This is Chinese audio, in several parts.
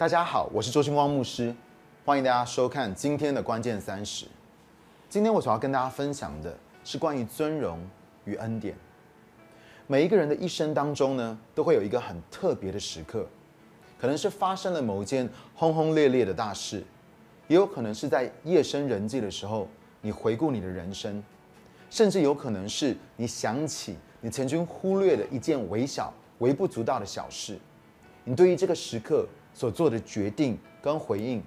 大家好，我是周星光牧师，欢迎大家收看今天的关键三十。今天我所要跟大家分享的是关于尊荣与恩典。每一个人的一生当中呢，都会有一个很特别的时刻，可能是发生了某一件轰轰烈烈的大事，也有可能是在夜深人静的时候，你回顾你的人生，甚至有可能是你想起你曾经忽略的一件微小、微不足道的小事，你对于这个时刻所做的决定跟回应，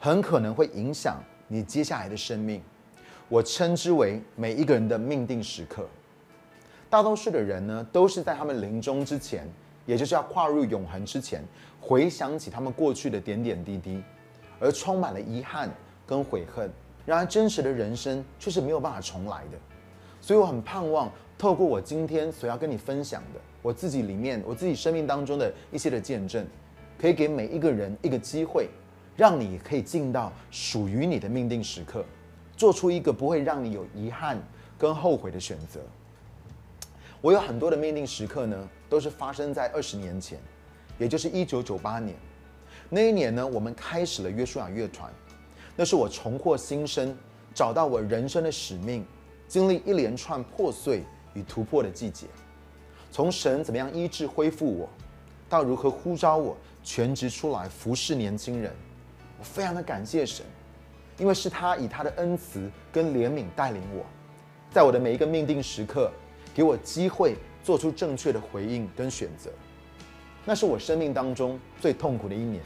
很可能会影响你接下来的生命。我称之为每一个人的命定时刻。大多数的人呢，都是在他们临终之前，也就是要跨入永恒之前，回想起他们过去的点点滴滴，而充满了遗憾跟悔恨。然而，真实的人生却是没有办法重来的。所以，我很盼望透过我今天所要跟你分享的，我自己里面我自己生命当中的一些的见证，可以给每一个人一个机会，让你可以进到属于你的命定时刻，做出一个不会让你有遗憾跟后悔的选择。我有很多的命定时刻呢，都是发生在二十年前，也就是一九九八年。那一年呢，我们开始了约书亚乐团，那是我重获新生，找到我人生的使命，经历一连串破碎与突破的季节。从神怎么样医治恢复我，到如何呼召我全职出来服侍年轻人，我非常的感谢神，因为是他以他的恩慈跟怜悯带领我，在我的每一个命定时刻。给我机会做出正确的回应跟选择，那是我生命当中最痛苦的一年，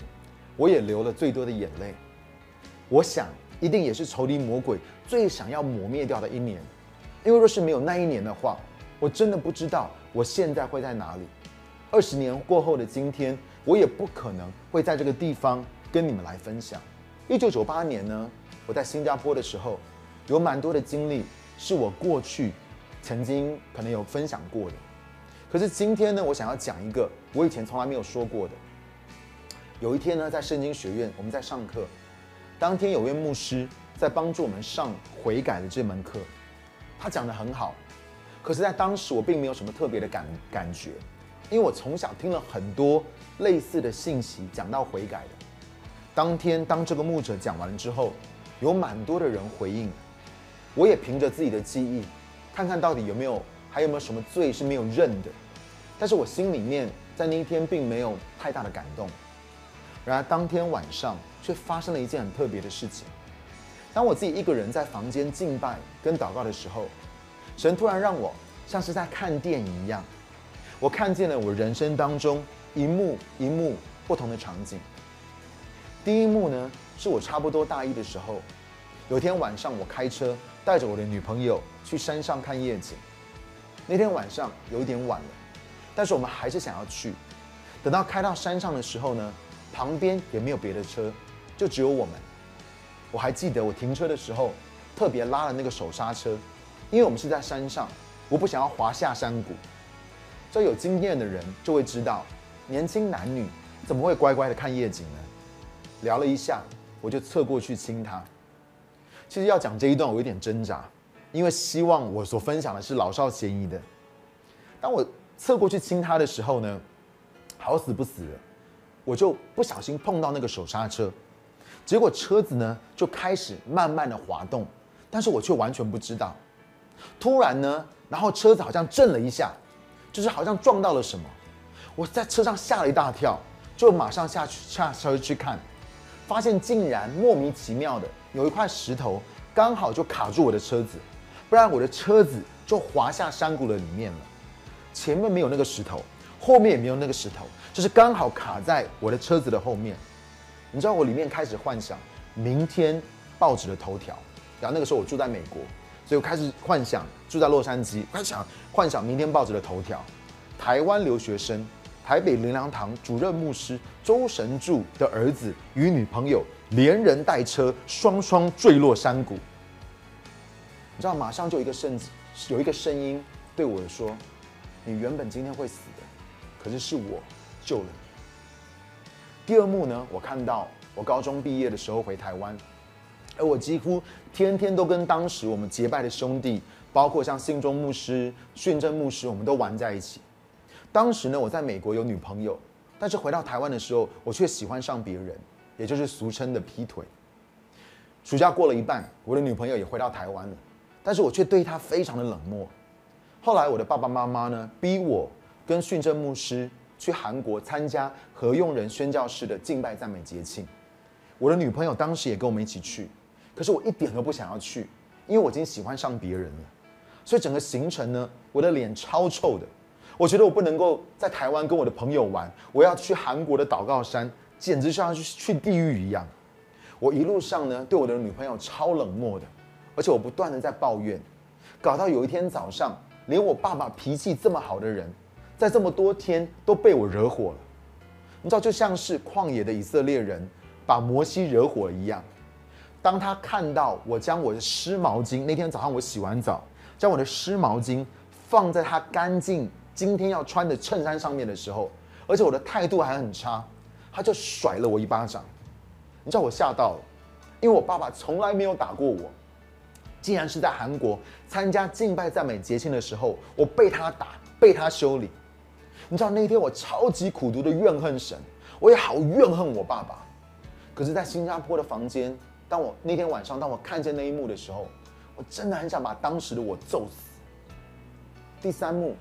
我也流了最多的眼泪。我想一定也是仇敌魔鬼最想要磨灭掉的一年，因为若是没有那一年的话，我真的不知道我现在会在哪里。二十年过后的今天，我也不可能会在这个地方跟你们来分享。一九九八年呢，我在新加坡的时候，有蛮多的经历是我过去。曾经可能有分享过的，可是今天呢，我想要讲一个我以前从来没有说过的。有一天呢，在圣经学院，我们在上课，当天有位牧师在帮助我们上悔改的这门课，他讲的很好，可是，在当时我并没有什么特别的感感觉，因为我从小听了很多类似的信息，讲到悔改的。当天当这个牧者讲完之后，有蛮多的人回应，我也凭着自己的记忆。看看到底有没有还有没有什么罪是没有认的，但是我心里面在那一天并没有太大的感动。然而当天晚上却发生了一件很特别的事情。当我自己一个人在房间敬拜跟祷告的时候，神突然让我像是在看电影一样，我看见了我人生当中一幕一幕不同的场景。第一幕呢，是我差不多大一的时候，有天晚上我开车。带着我的女朋友去山上看夜景。那天晚上有一点晚了，但是我们还是想要去。等到开到山上的时候呢，旁边也没有别的车，就只有我们。我还记得我停车的时候特别拉了那个手刹车，因为我们是在山上，我不想要滑下山谷。这有经验的人就会知道，年轻男女怎么会乖乖的看夜景呢？聊了一下，我就侧过去亲他。其实要讲这一段，我有点挣扎，因为希望我所分享的是老少咸宜的。当我侧过去亲他的时候呢，好死不死的，我就不小心碰到那个手刹车，结果车子呢就开始慢慢的滑动，但是我却完全不知道。突然呢，然后车子好像震了一下，就是好像撞到了什么，我在车上吓了一大跳，就马上下去下车去看，发现竟然莫名其妙的。有一块石头刚好就卡住我的车子，不然我的车子就滑下山谷的里面了。前面没有那个石头，后面也没有那个石头，就是刚好卡在我的车子的后面。你知道我里面开始幻想明天报纸的头条，然后那个时候我住在美国，所以我开始幻想住在洛杉矶，开始想幻想明天报纸的头条，台湾留学生。台北灵粮堂主任牧师周神柱的儿子与女朋友连人带车双双坠落山谷。你知道，马上就一个声，有一个声音对我说：“你原本今天会死的，可是是我救了你。”第二幕呢，我看到我高中毕业的时候回台湾，而我几乎天天都跟当时我们结拜的兄弟，包括像信中牧师、训正牧师，我们都玩在一起。当时呢，我在美国有女朋友，但是回到台湾的时候，我却喜欢上别人，也就是俗称的劈腿。暑假过了一半，我的女朋友也回到台湾了，但是我却对她非常的冷漠。后来我的爸爸妈妈呢，逼我跟训正牧师去韩国参加何用人宣教士的敬拜赞美节庆。我的女朋友当时也跟我们一起去，可是我一点都不想要去，因为我已经喜欢上别人了。所以整个行程呢，我的脸超臭的。我觉得我不能够在台湾跟我的朋友玩，我要去韩国的祷告山，简直像去去地狱一样。我一路上呢，对我的女朋友超冷漠的，而且我不断的在抱怨，搞到有一天早上，连我爸爸脾气这么好的人，在这么多天都被我惹火了。你知道，就像是旷野的以色列人把摩西惹火一样。当他看到我将我的湿毛巾，那天早上我洗完澡，将我的湿毛巾放在他干净今天要穿的衬衫上面的时候，而且我的态度还很差，他就甩了我一巴掌。你知道我吓到了，因为我爸爸从来没有打过我，竟然是在韩国参加敬拜赞美节庆的时候，我被他打，被他修理。你知道那天我超级苦读的怨恨神，我也好怨恨我爸爸。可是，在新加坡的房间，当我那天晚上当我看见那一幕的时候，我真的很想把当时的我揍死。第三幕，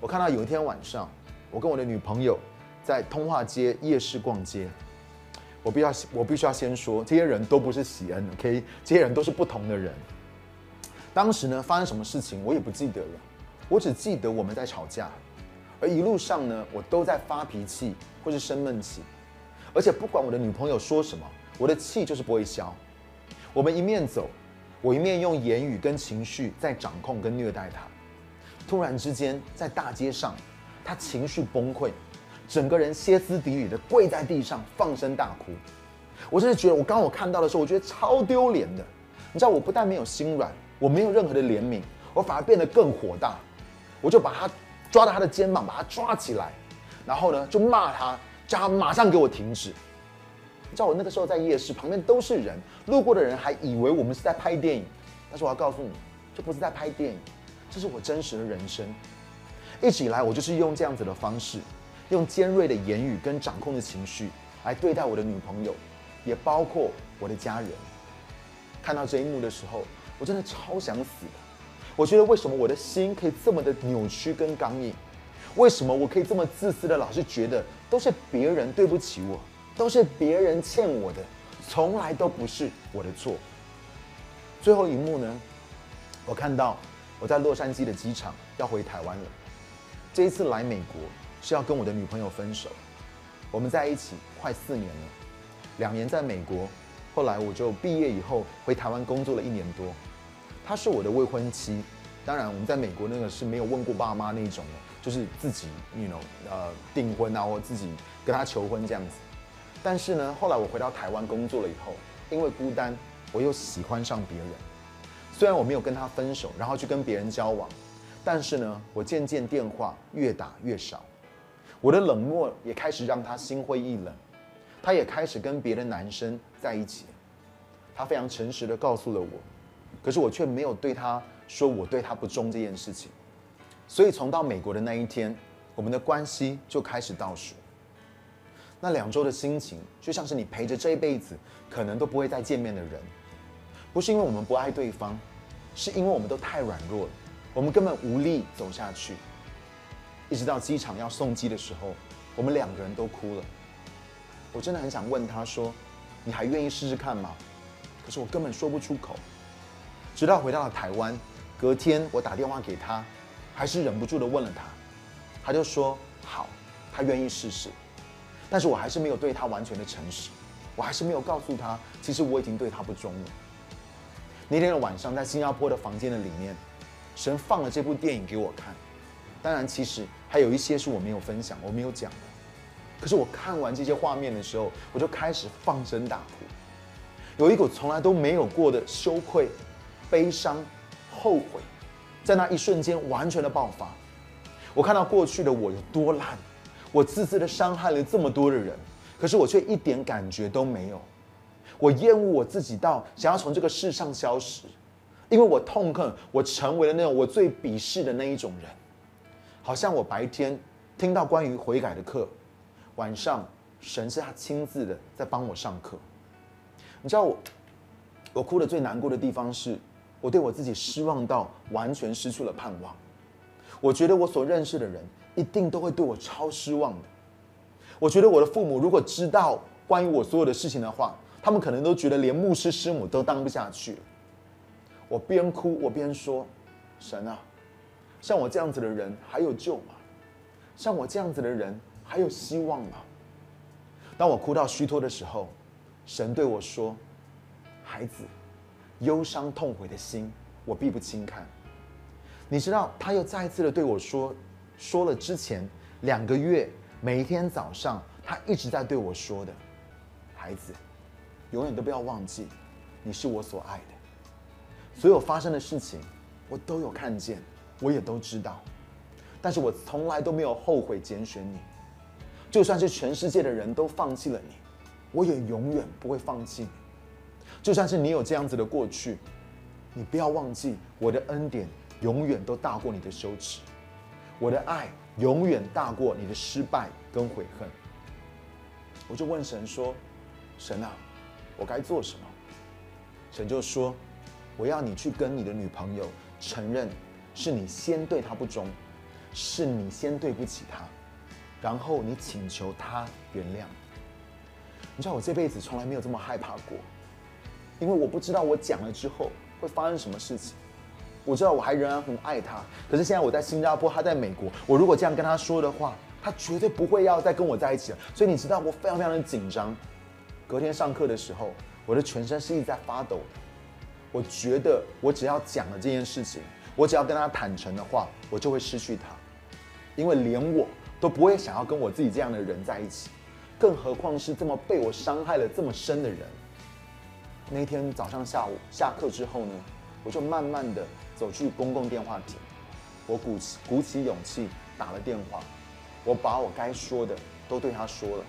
我看到有一天晚上，我跟我的女朋友在通化街夜市逛街。我必要，我必须要先说，这些人都不是喜恩，OK？这些人都是不同的人。当时呢，发生什么事情我也不记得了，我只记得我们在吵架，而一路上呢，我都在发脾气或是生闷气，而且不管我的女朋友说什么，我的气就是不会消。我们一面走，我一面用言语跟情绪在掌控跟虐待她。突然之间，在大街上，他情绪崩溃。整个人歇斯底里的跪在地上，放声大哭。我真的觉得，我刚我看到的时候，我觉得超丢脸的。你知道，我不但没有心软，我没有任何的怜悯，我反而变得更火大。我就把他抓到他的肩膀，把他抓起来，然后呢，就骂他，叫他马上给我停止。你知道，我那个时候在夜市旁边都是人，路过的人还以为我们是在拍电影。但是我要告诉你，这不是在拍电影，这是我真实的人生。一直以来，我就是用这样子的方式。用尖锐的言语跟掌控的情绪来对待我的女朋友，也包括我的家人。看到这一幕的时候，我真的超想死的。我觉得为什么我的心可以这么的扭曲跟刚硬？为什么我可以这么自私的老是觉得都是别人对不起我，都是别人欠我的，从来都不是我的错。最后一幕呢？我看到我在洛杉矶的机场要回台湾了。这一次来美国。是要跟我的女朋友分手，我们在一起快四年了，两年在美国，后来我就毕业以后回台湾工作了一年多。她是我的未婚妻，当然我们在美国那个是没有问过爸妈那一种的，就是自己，you know，呃，订婚啊，或自己跟她求婚这样子。但是呢，后来我回到台湾工作了以后，因为孤单，我又喜欢上别人。虽然我没有跟他分手，然后去跟别人交往，但是呢，我渐渐电话越打越少。我的冷漠也开始让他心灰意冷，他也开始跟别的男生在一起。他非常诚实的告诉了我，可是我却没有对他说我对他不忠这件事情。所以从到美国的那一天，我们的关系就开始倒数。那两周的心情就像是你陪着这一辈子可能都不会再见面的人，不是因为我们不爱对方，是因为我们都太软弱了，我们根本无力走下去。一直到机场要送机的时候，我们两个人都哭了。我真的很想问他说：“你还愿意试试看吗？”可是我根本说不出口。直到回到了台湾，隔天我打电话给他，还是忍不住的问了他。他就说：“好，他愿意试试。”但是我还是没有对他完全的诚实，我还是没有告诉他，其实我已经对他不忠了。那天的晚上，在新加坡的房间的里面，神放了这部电影给我看。当然，其实还有一些是我没有分享、我没有讲的。可是我看完这些画面的时候，我就开始放声大哭，有一股从来都没有过的羞愧、悲伤、后悔，在那一瞬间完全的爆发。我看到过去的我有多烂，我自私的伤害了这么多的人，可是我却一点感觉都没有。我厌恶我自己到想要从这个世上消失，因为我痛恨我成为了那种我最鄙视的那一种人。好像我白天听到关于悔改的课，晚上神是他亲自的在帮我上课。你知道我，我哭的最难过的地方是，我对我自己失望到完全失去了盼望。我觉得我所认识的人一定都会对我超失望的。我觉得我的父母如果知道关于我所有的事情的话，他们可能都觉得连牧师师母都当不下去。我边哭我边说：“神啊，像我这样子的人还有救吗？像我这样子的人还有希望吗？”当我哭到虚脱的时候，神对我说：“孩子，忧伤痛悔的心，我必不轻看。”你知道，他又再一次的对我说，说了之前两个月每一天早上他一直在对我说的：“孩子，永远都不要忘记，你是我所爱的。所有发生的事情，我都有看见，我也都知道。但是我从来都没有后悔拣选你，就算是全世界的人都放弃了你。”我也永远不会放弃你，就算是你有这样子的过去，你不要忘记我的恩典永远都大过你的羞耻，我的爱永远大过你的失败跟悔恨。我就问神说：“神啊，我该做什么？”神就说：“我要你去跟你的女朋友承认，是你先对她不忠，是你先对不起她，然后你请求她原谅。”你知道我这辈子从来没有这么害怕过，因为我不知道我讲了之后会发生什么事情。我知道我还仍然很爱他，可是现在我在新加坡，他在美国。我如果这样跟他说的话，他绝对不会要再跟我在一起了。所以你知道我非常非常的紧张。隔天上课的时候，我的全身是一直在发抖。我觉得我只要讲了这件事情，我只要跟他坦诚的话，我就会失去他，因为连我都不会想要跟我自己这样的人在一起。更何况是这么被我伤害了这么深的人。那天早上下午下课之后呢，我就慢慢的走去公共电话亭，我鼓起鼓起勇气打了电话，我把我该说的都对他说了。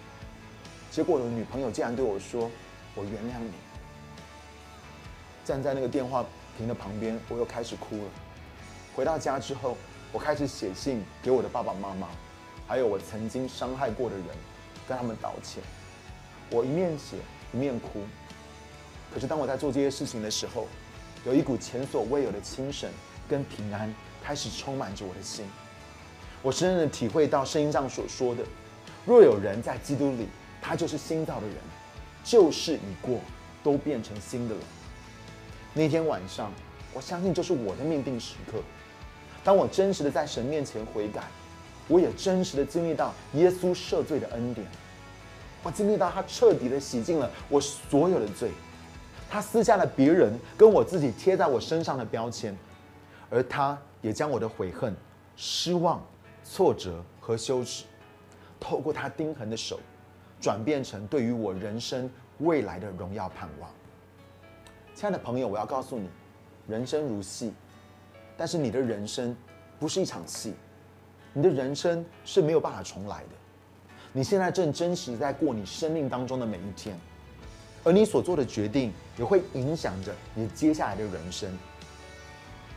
结果我的女朋友竟然对我说：“我原谅你。”站在那个电话亭的旁边，我又开始哭了。回到家之后，我开始写信给我的爸爸妈妈，还有我曾经伤害过的人。跟他们道歉，我一面写一面哭。可是当我在做这些事情的时候，有一股前所未有的清省跟平安开始充满着我的心。我深深的体会到圣经上所说的：若有人在基督里，他就是新造的人，旧事已过，都变成新的了。那天晚上，我相信就是我的命定时刻。当我真实的在神面前悔改。我也真实的经历到耶稣赦罪的恩典，我经历到他彻底的洗净了我所有的罪，他撕下了别人跟我自己贴在我身上的标签，而他也将我的悔恨、失望、挫折和羞耻，透过他钉痕的手，转变成对于我人生未来的荣耀盼望。亲爱的朋友，我要告诉你，人生如戏，但是你的人生不是一场戏。你的人生是没有办法重来的，你现在正真实在过你生命当中的每一天，而你所做的决定也会影响着你接下来的人生。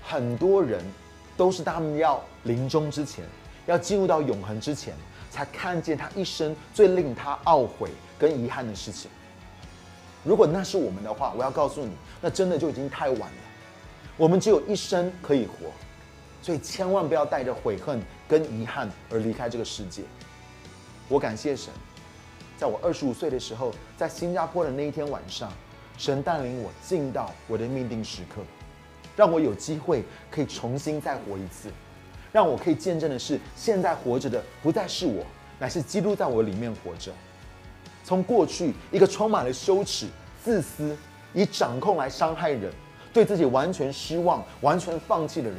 很多人都是他们要临终之前，要进入到永恒之前，才看见他一生最令他懊悔跟遗憾的事情。如果那是我们的话，我要告诉你，那真的就已经太晚了。我们只有一生可以活。所以千万不要带着悔恨跟遗憾而离开这个世界。我感谢神，在我二十五岁的时候，在新加坡的那一天晚上，神带领我进到我的命定时刻，让我有机会可以重新再活一次，让我可以见证的是，现在活着的不再是我，乃是基督在我里面活着。从过去一个充满了羞耻、自私、以掌控来伤害人、对自己完全失望、完全放弃的人。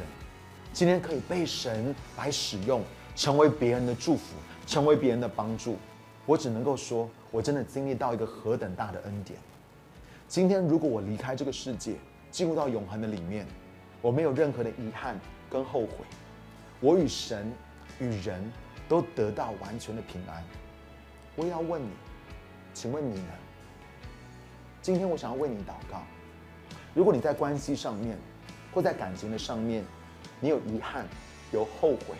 今天可以被神来使用，成为别人的祝福，成为别人的帮助。我只能够说，我真的经历到一个何等大的恩典。今天如果我离开这个世界，进入到永恒的里面，我没有任何的遗憾跟后悔，我与神与人都得到完全的平安。我也要问你，请问你呢？今天我想要为你祷告。如果你在关系上面，或在感情的上面，你有遗憾，有后悔，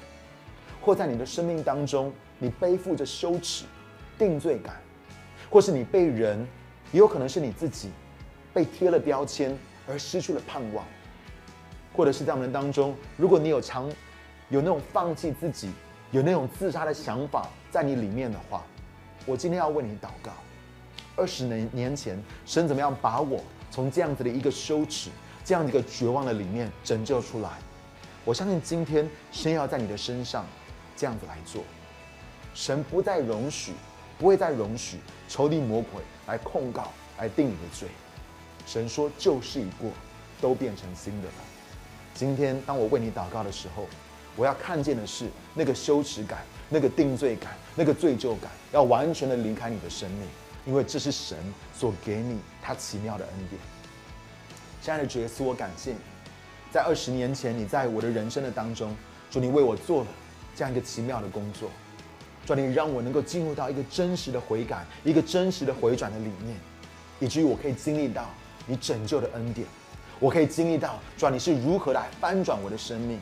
或在你的生命当中，你背负着羞耻，定罪感，或是你被人，也有可能是你自己被贴了标签而失去了盼望，或者是在我们当中，如果你有长有那种放弃自己、有那种自杀的想法在你里面的话，我今天要为你祷告。二十年年前，神怎么样把我从这样子的一个羞耻、这样一个绝望的里面拯救出来？我相信今天神要在你的身上这样子来做。神不再容许，不会再容许仇敌魔鬼来控告、来定你的罪。神说旧事已过，都变成新的了。今天当我为你祷告的时候，我要看见的是那个羞耻感、那个定罪感、那个罪疚感，要完全的离开你的生命。因为这是神所给你他奇妙的恩典。亲爱的主耶稣，我感谢你，在二十年前，你在我的人生的当中，主你为我做了这样一个奇妙的工作，主你让我能够进入到一个真实的悔改、一个真实的回转的理念，以至于我可以经历到你拯救的恩典，我可以经历到主你是如何来翻转我的生命，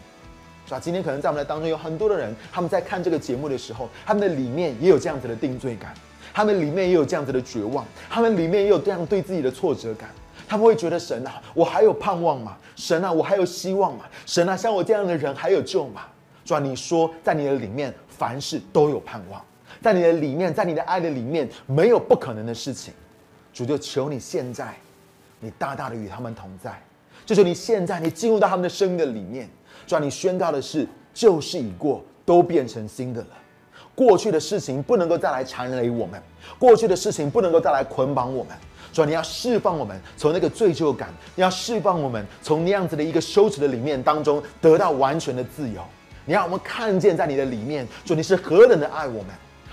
是吧？今天可能在我们的当中有很多的人，他们在看这个节目的时候，他们的里面也有这样子的定罪感。他们里面也有这样子的绝望，他们里面也有这样对自己的挫折感。他们会觉得神啊，我还有盼望吗？神啊，我还有希望吗？神啊，像我这样的人还有救吗？主啊，你说在你的里面，凡事都有盼望，在你的里面，在你的爱的里面，没有不可能的事情。主就求你现在，你大大的与他们同在。就求你现在，你进入到他们的生命的里面。主啊，你宣告的是旧事已过，都变成新的了。过去的事情不能够再来缠累我们，过去的事情不能够再来捆绑我们。主，你要释放我们从那个罪疚感，你要释放我们从那样子的一个羞耻的里面当中得到完全的自由。你让我们看见在你的里面，主你是何等的爱我们，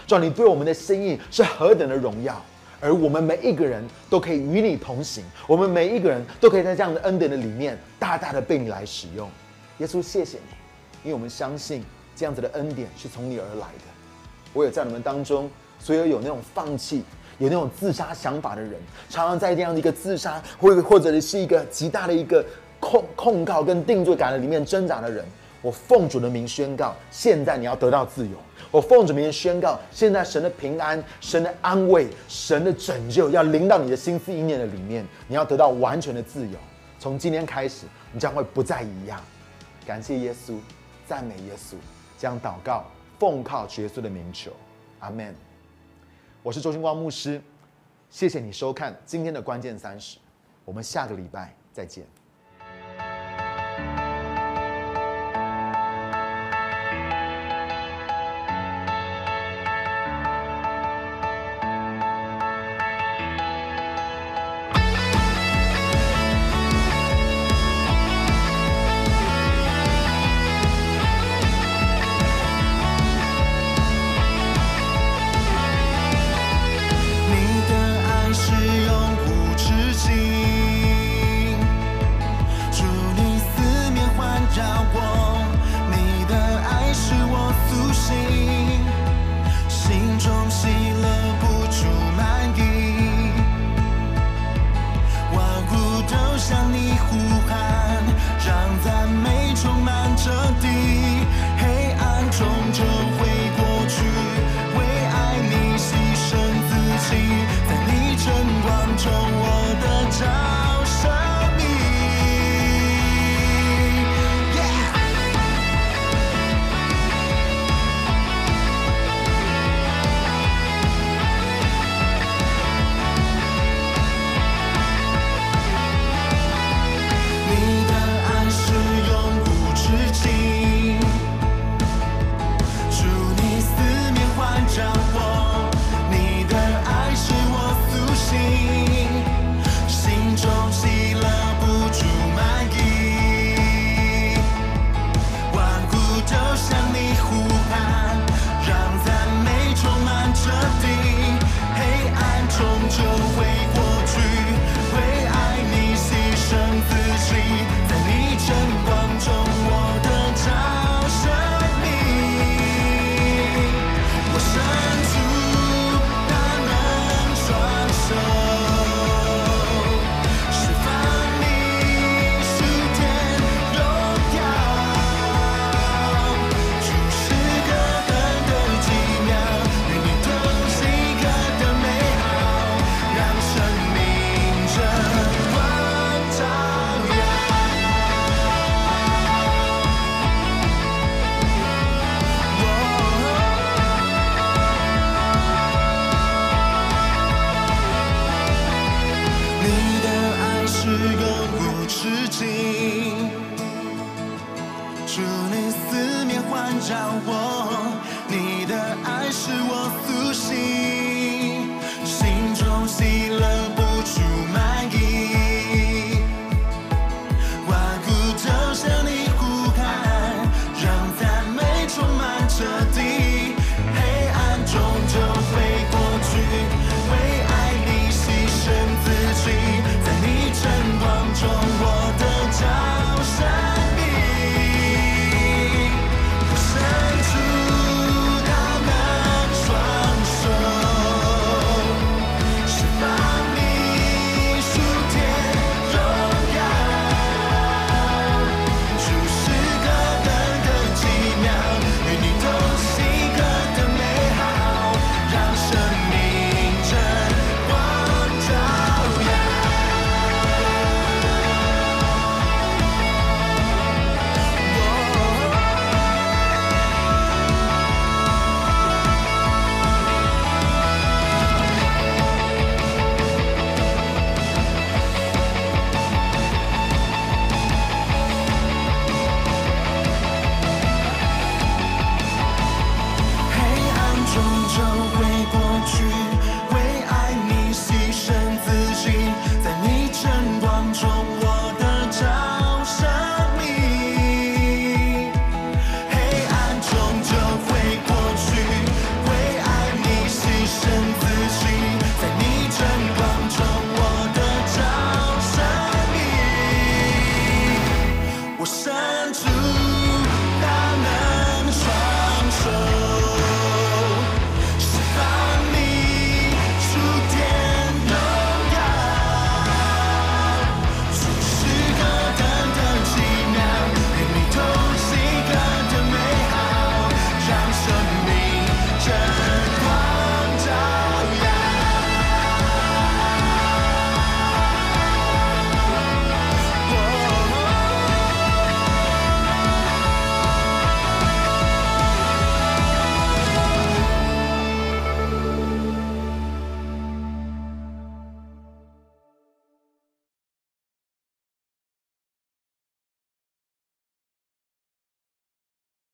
主你对我们的心意是何等的荣耀，而我们每一个人都可以与你同行，我们每一个人都可以在这样的恩典的里面大大的被你来使用。耶稣，谢谢你，因为我们相信这样子的恩典是从你而来的。我也在你们当中，所有有那种放弃、有那种自杀想法的人，常常在这样的一个自杀，或或者是一个极大的一个控控告跟定罪感的里面挣扎的人，我奉主的名宣告：现在你要得到自由。我奉主名宣告：现在神的平安、神的安慰、神的拯救要临到你的心思意念的里面，你要得到完全的自由。从今天开始，你将会不再一样。感谢耶稣，赞美耶稣，将祷告。奉靠耶稣的名求，阿门。我是周星光牧师，谢谢你收看今天的关键三十，我们下个礼拜再见。